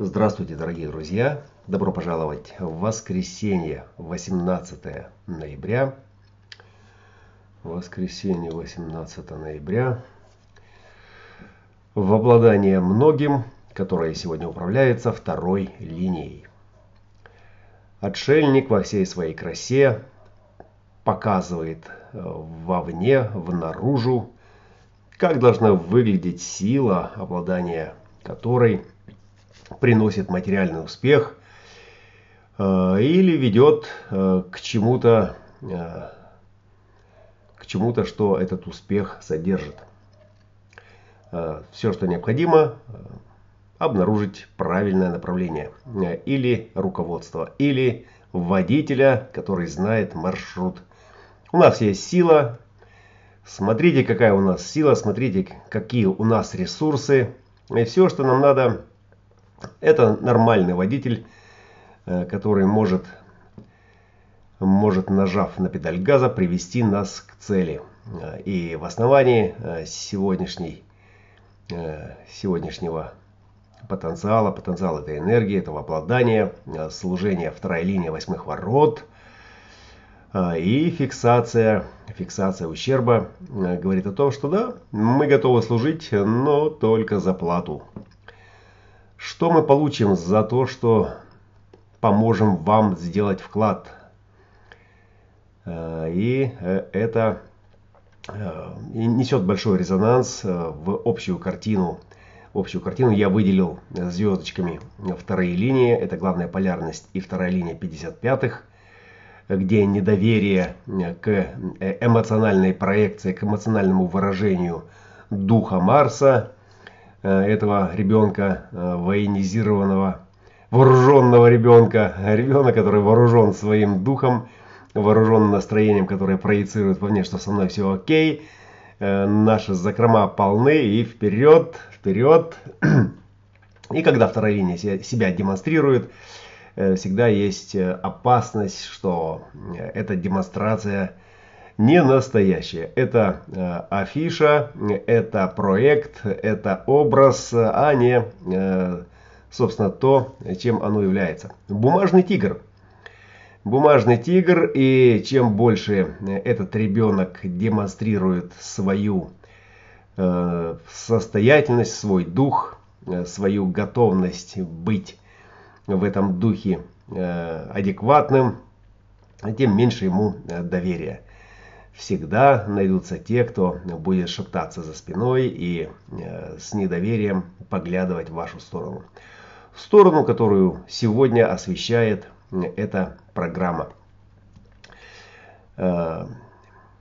Здравствуйте, дорогие друзья! Добро пожаловать в воскресенье, 18 ноября. Воскресенье, 18 ноября. В обладание многим, которое сегодня управляется второй линией. Отшельник во всей своей красе показывает э, вовне, внаружу, как должна выглядеть сила, обладание которой – приносит материальный успех э, или ведет э, к чему-то, э, к чему-то, что этот успех содержит. Все, что необходимо, обнаружить правильное направление или руководство, или водителя, который знает маршрут. У нас есть сила. Смотрите, какая у нас сила, смотрите, какие у нас ресурсы. И все, что нам надо это нормальный водитель, э, который может, может нажав на педаль газа, привести нас к цели. Э, и в основании э, сегодняшней, сегодняшнего потенциала, потенциал этой энергии, этого обладания, служения вторая линия восьмых ворот и фиксация, фиксация ущерба говорит о том, что да, мы готовы служить, но только за плату. Что мы получим за то, что поможем вам сделать вклад? Э, и э, это э, несет большой резонанс в общую картину. Общую картину я выделил звездочками вторые линии. Это главная полярность и вторая линия 55-х где недоверие к эмоциональной проекции, к эмоциональному выражению духа Марса этого ребенка, э, военизированного, вооруженного ребенка, ребенка, который вооружен своим духом, вооружен настроением, которое проецирует вовне, что со мной все окей, э, наши закрома полны и вперед, вперед. И когда вторая линия себя демонстрирует, всегда есть опасность, что эта демонстрация – не настоящее. Это э, афиша, это проект, это образ, а не, э, собственно, то, чем оно является. Бумажный тигр. Бумажный тигр, и чем больше этот ребенок демонстрирует свою э, состоятельность, свой дух, э, свою готовность быть в этом духе э, адекватным, тем меньше ему э, доверия всегда найдутся те, кто будет шептаться за спиной и э, с недоверием поглядывать в вашу сторону. В сторону, которую сегодня освещает э, эта программа. Э,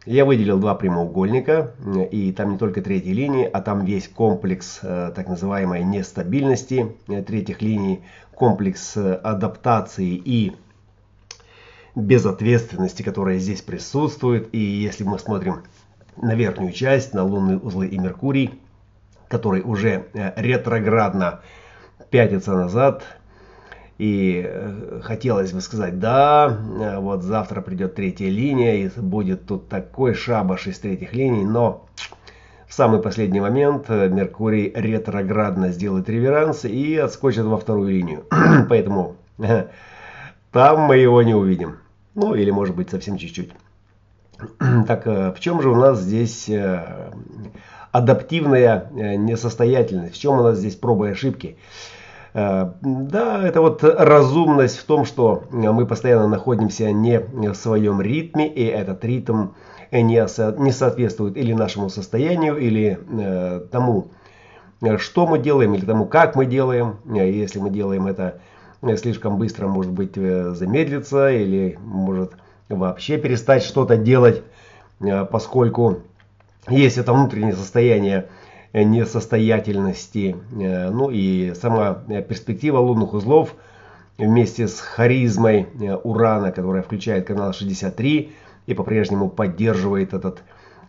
я выделил два прямоугольника, и там не только третьей линии, а там весь комплекс так называемой нестабильности третьих линий, комплекс адаптации и безответственности, которая здесь присутствует. И если мы смотрим на верхнюю часть, на лунные узлы и Меркурий, который уже э, ретроградно пятится назад. И э, хотелось бы сказать, да, э, вот завтра придет третья линия, и будет тут такой шабаш из третьих линий, но в самый последний момент Меркурий ретроградно сделает реверанс и отскочит во вторую линию. Поэтому там мы его не увидим. Ну, или может быть совсем чуть-чуть. Так, э, в чем же у нас здесь э, адаптивная э, несостоятельность? В чем у нас здесь пробы и ошибки? Да, это вот разумность в том, что мы постоянно находимся не в своем ритме, и этот ритм не, со, не соответствует или нашему состоянию, или тому, что мы делаем, или тому, как мы делаем. Если мы делаем это слишком быстро, может быть, э, замедлиться или может вообще перестать что-то делать, э, поскольку есть это внутреннее состояние э, несостоятельности. Ну и сама перспектива лунных узлов вместе с харизмой Урана, которая включает канал 63 и по-прежнему поддерживает этот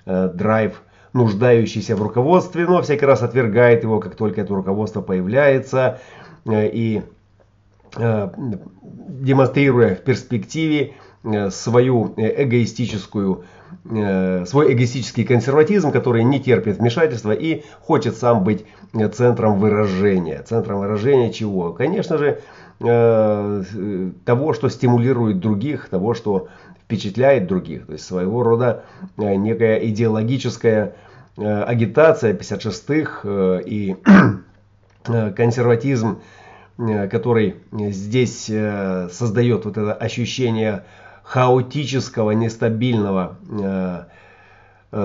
драйв, нуждающийся в руководстве, но всякий раз отвергает его, как только это руководство появляется. И демонстрируя в перспективе э, свою э, эгоистическую свой эгоистический консерватизм, который не терпит вмешательства и хочет сам быть центром выражения. Центром выражения чего? Конечно же, того, что стимулирует других, того, что впечатляет других. То есть своего рода некая идеологическая агитация 56-х и консерватизм Э, который здесь э, создает вот это ощущение хаотического, нестабильного э,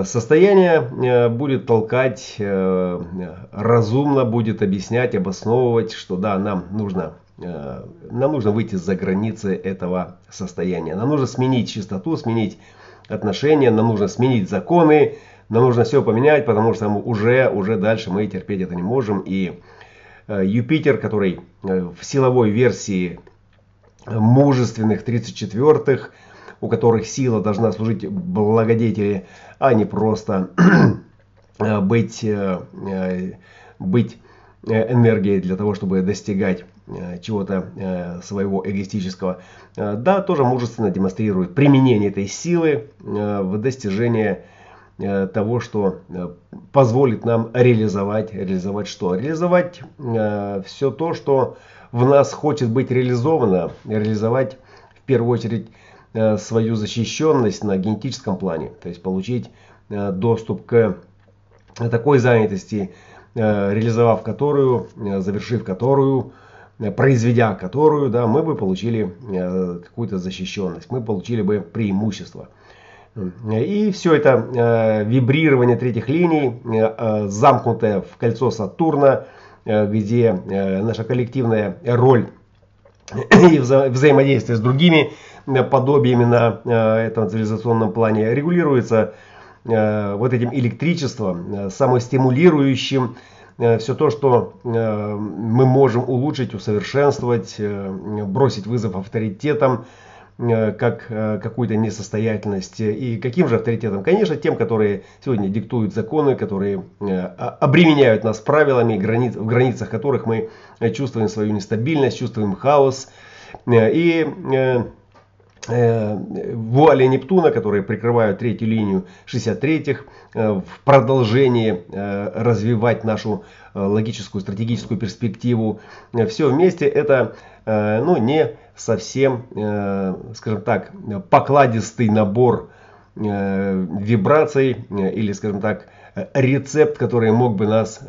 состояния, будет толкать, разумно будет объяснять, обосновывать, что да, нам нужно, нам нужно выйти за границы этого состояния. Нам нужно сменить чистоту, сменить отношения, нам нужно сменить законы, нам нужно все поменять, потому что уже, уже дальше мы терпеть это не можем. И Э, Юпитер, который э, в силовой версии мужественных 34-х, у которых сила должна служить благодетели, а не просто э, быть, быть энергией для того, чтобы достигать чего-то своего эгоистического. Да, тоже мужественно демонстрирует применение этой силы в достижении Э, того, что э, позволит нам реализовать, реализовать что? Реализовать э, все то, что в нас хочет быть реализовано, реализовать в первую очередь свою защищенность на генетическом плане, то есть получить доступ к такой занятости, реализовав которую, завершив которую, произведя которую, да, мы бы получили какую-то защищенность, мы получили бы преимущество. И все это э, вибрирование третьих линий, э, э, замкнутое в кольцо Сатурна, где наша коллективная роль и вза взаимодействие с другими подобиями на этом цивилизационном плане регулируется вот этим электричеством, самостимулирующим все то, что мы можем улучшить, усовершенствовать, бросить вызов авторитетам, как э, какую-то несостоятельность. И каким же авторитетом? Конечно, тем, которые сегодня диктуют законы, которые э, обременяют нас правилами, в границах которых мы чувствуем свою нестабильность, чувствуем хаос. И вуали Нептуна, которые прикрывают третью линию 63-х, в продолжении развивать нашу логическую, стратегическую перспективу. Все вместе это ну, не совсем, э, скажем так, покладистый набор э, вибраций э, или, скажем так, рецепт, который мог бы нас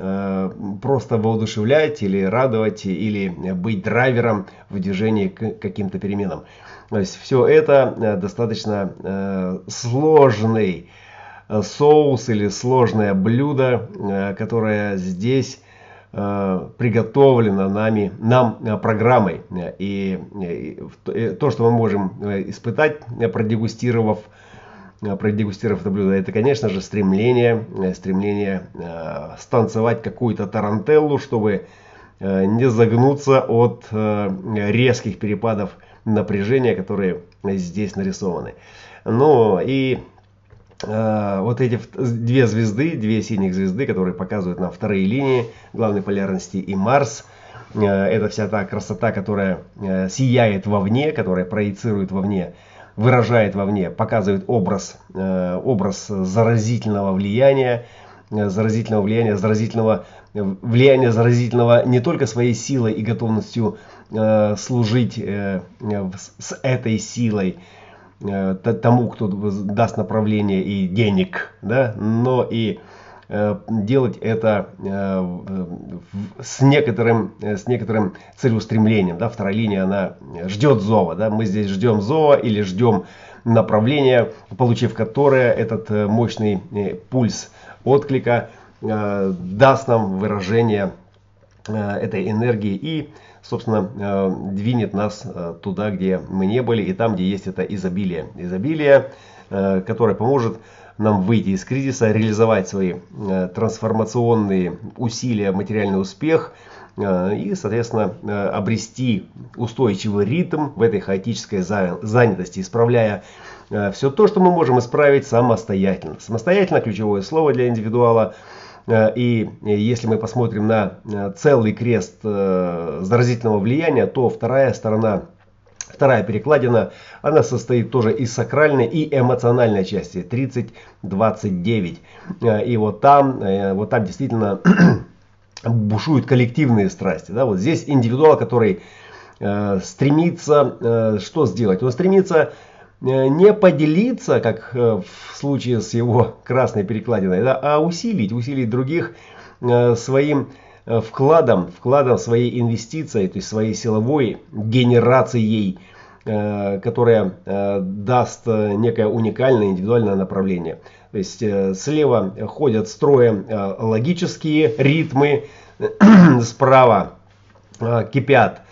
просто воодушевлять или радовать, или быть драйвером в движении к каким-то переменам. То есть все это достаточно сложный соус или сложное блюдо, которое здесь Э, приготовлено нами, нам э, программой. И, то, что мы можем э, испытать, продегустировав, продегустировав это блюдо, это, конечно же, стремление, стремление станцевать какую-то тарантеллу, чтобы не загнуться от резких перепадов напряжения, которые здесь нарисованы. Ну и Э, вот эти две звезды, две синих звезды, которые показывают нам вторые линии главной полярности и Марс. Э, это вся та красота, которая э, сияет вовне, которая проецирует вовне, выражает вовне, показывает образ, образ заразительного влияния, заразительного влияния, заразительного влияния, заразительного не только своей силой и готовностью служить с этой силой, Э, тому, кто даст направление и денег, да, но и э, делать это э, с некоторым, с некоторым целеустремлением. Да? Вторая линия, она ждет зова. Да? Мы здесь ждем зова или ждем направления, получив которое этот мощный пульс отклика даст нам выражение этой энергии и собственно, э, двинет нас э, туда, где мы не были, и там, где есть это изобилие. Изобилие, э, которое поможет нам выйти из кризиса, реализовать свои трансформационные усилия, материальный успех и, соответственно, обрести устойчивый ритм в этой хаотической занятости, исправляя все то, что мы можем исправить самостоятельно. Самостоятельно ключевое слово для индивидуала – Э, и если мы посмотрим на э, целый крест э, заразительного влияния, то вторая сторона Вторая перекладина, она состоит тоже из сакральной и эмоциональной части, 30-29. Э, и вот там, э, вот там действительно бушуют коллективные страсти. Да? Вот здесь индивидуал, который э, стремится э, что сделать? Он стремится э, не поделиться, как э, в случае с его красной перекладиной, да, а усилить, усилить других э, своим вкладом, вкладом своей инвестиции, то есть своей силовой генерацией, э, которая э, даст некое уникальное индивидуальное направление. То есть слева ходят строем логические ритмы, справа кипят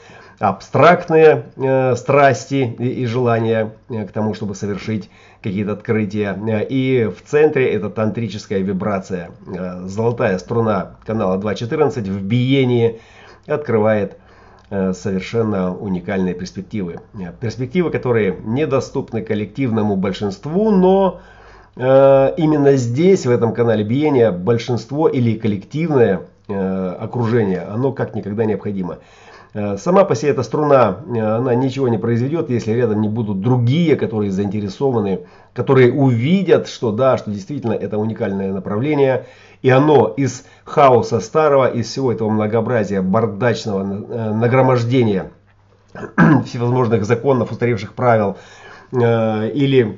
абстрактные э, страсти и, желания э, к тому, чтобы совершить какие-то открытия. Э, и в центре это тантрическая вибрация. Э, золотая струна канала 2.14 в биении открывает э, совершенно уникальные перспективы. Перспективы, которые недоступны коллективному большинству, но именно здесь, в этом канале биения, большинство или коллективное окружение, оно как никогда необходимо. Э, сама по себе эта струна, э, она ничего не произведет, если рядом не будут другие, которые заинтересованы, которые увидят, что да, что действительно это уникальное направление. И оно из хаоса старого, из всего этого многообразия, бардачного э, нагромождения всевозможных законов, устаревших правил или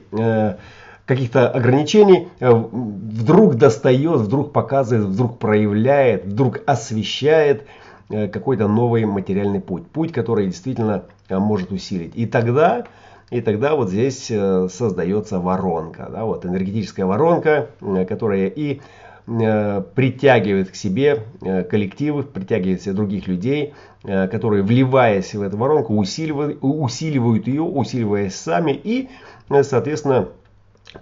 каких-то ограничений, вдруг достает, вдруг показывает, вдруг проявляет, вдруг освещает – какой-то новый материальный путь. Путь, который действительно э, может усилить. И тогда, и тогда вот здесь э, создается воронка. Да, вот энергетическая воронка, которая и притягивает к себе коллективы, притягивает себе других людей, которые, вливаясь в эту воронку, усиливают, усиливают ее, усиливаясь сами и, соответственно,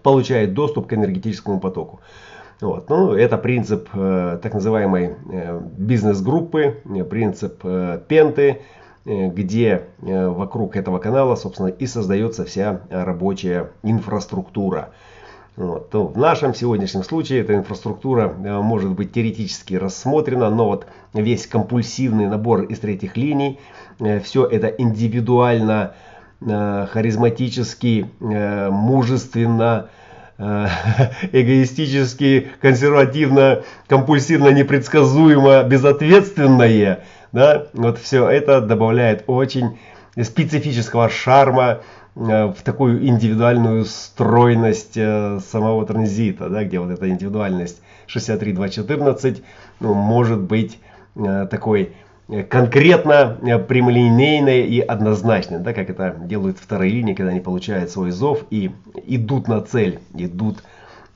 получает доступ к энергетическому потоку. Вот. Ну, это принцип э, так называемой э, бизнес-группы, э, принцип э, пенты, э, где э, вокруг этого канала, собственно, и создается вся рабочая инфраструктура. Вот. То в нашем сегодняшнем случае эта инфраструктура э, может быть теоретически рассмотрена, но вот весь компульсивный набор из третьих линий, э, все это индивидуально, э, харизматически, э, мужественно, эгоистически, консервативно, компульсивно, непредсказуемо, безответственное, да, вот все это добавляет очень специфического шарма э, в такую индивидуальную стройность э, самого транзита, да, где вот эта индивидуальность 63.2.14 ну, может быть такой конкретно э, прямолинейное и однозначное, да, как это делают вторые линии, когда они получают свой зов и идут на цель, идут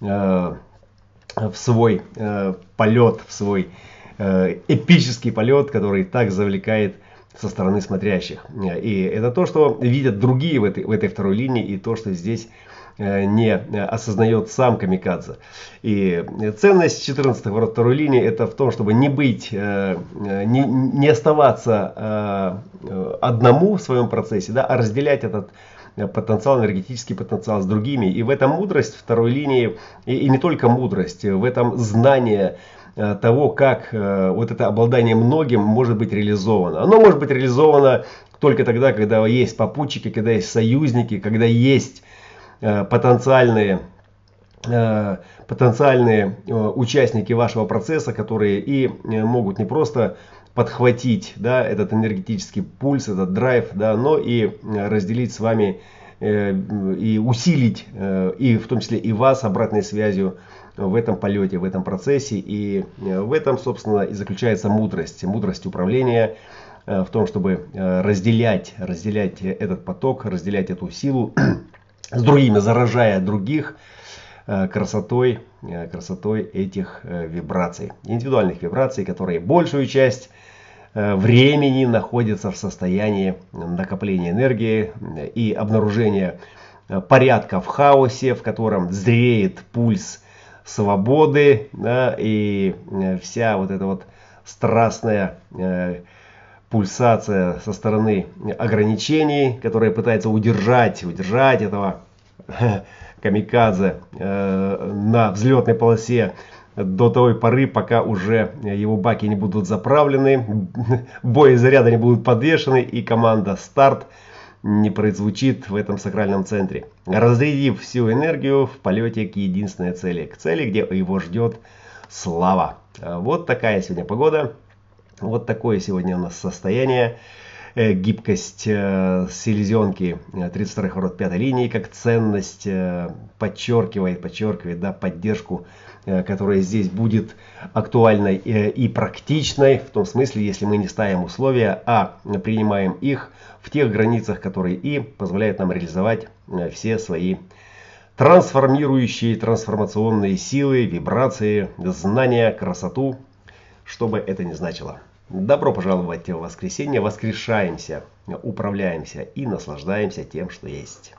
э, в свой э, полет, в свой э, эпический полет, который так завлекает со стороны смотрящих. И это то, что видят другие в этой, в этой второй линии, и то, что здесь Э, не осознает сам камикадзе. И ценность 14 ворот второй линии это в том, чтобы не быть, э, не, не оставаться э, одному в своем процессе, да, а разделять этот потенциал, энергетический потенциал с другими. И в этом мудрость второй линии, и, и не только мудрость, в этом знание того, как вот это обладание многим может быть реализовано. Оно может быть реализовано только тогда, когда есть попутчики, когда есть союзники, когда есть Э, потенциальные э, потенциальные э, участники вашего процесса, которые и могут не просто подхватить да, этот энергетический пульс, этот драйв, да, но и разделить с вами и усилить, и в том числе и вас обратной связью в этом полете, в этом процессе. И в этом, собственно, и заключается мудрость. Мудрость управления в том, чтобы разделять, разделять этот поток, разделять эту силу с другими, заражая других э, красотой, э, красотой этих э, вибраций. Индивидуальных вибраций, которые большую часть времени находятся в состоянии накопления энергии и обнаружения порядка в хаосе, в котором зреет пульс свободы да, и вся вот эта вот страстная пульсация со стороны ограничений, которая пытается удержать, удержать этого камикадзе э, на взлетной полосе до той поры, пока уже его баки не будут заправлены, боезаряды не будут подвешены и команда старт не прозвучит в этом сакральном центре, разрядив всю энергию в полете к единственной цели, к цели, где его ждет слава. Вот такая сегодня погода, вот такое сегодня у нас состояние. Э, гибкость э, селезенки 32 род 5 линии как ценность э, подчеркивает, подчеркивает да, поддержку, которая здесь будет актуальной и практичной, в том смысле, если мы не ставим условия, а принимаем их в тех границах, которые и позволяют нам реализовать все свои трансформирующие, трансформационные силы, вибрации, знания, красоту, что бы это ни значило. Добро пожаловать в воскресенье, воскрешаемся, управляемся и наслаждаемся тем, что есть.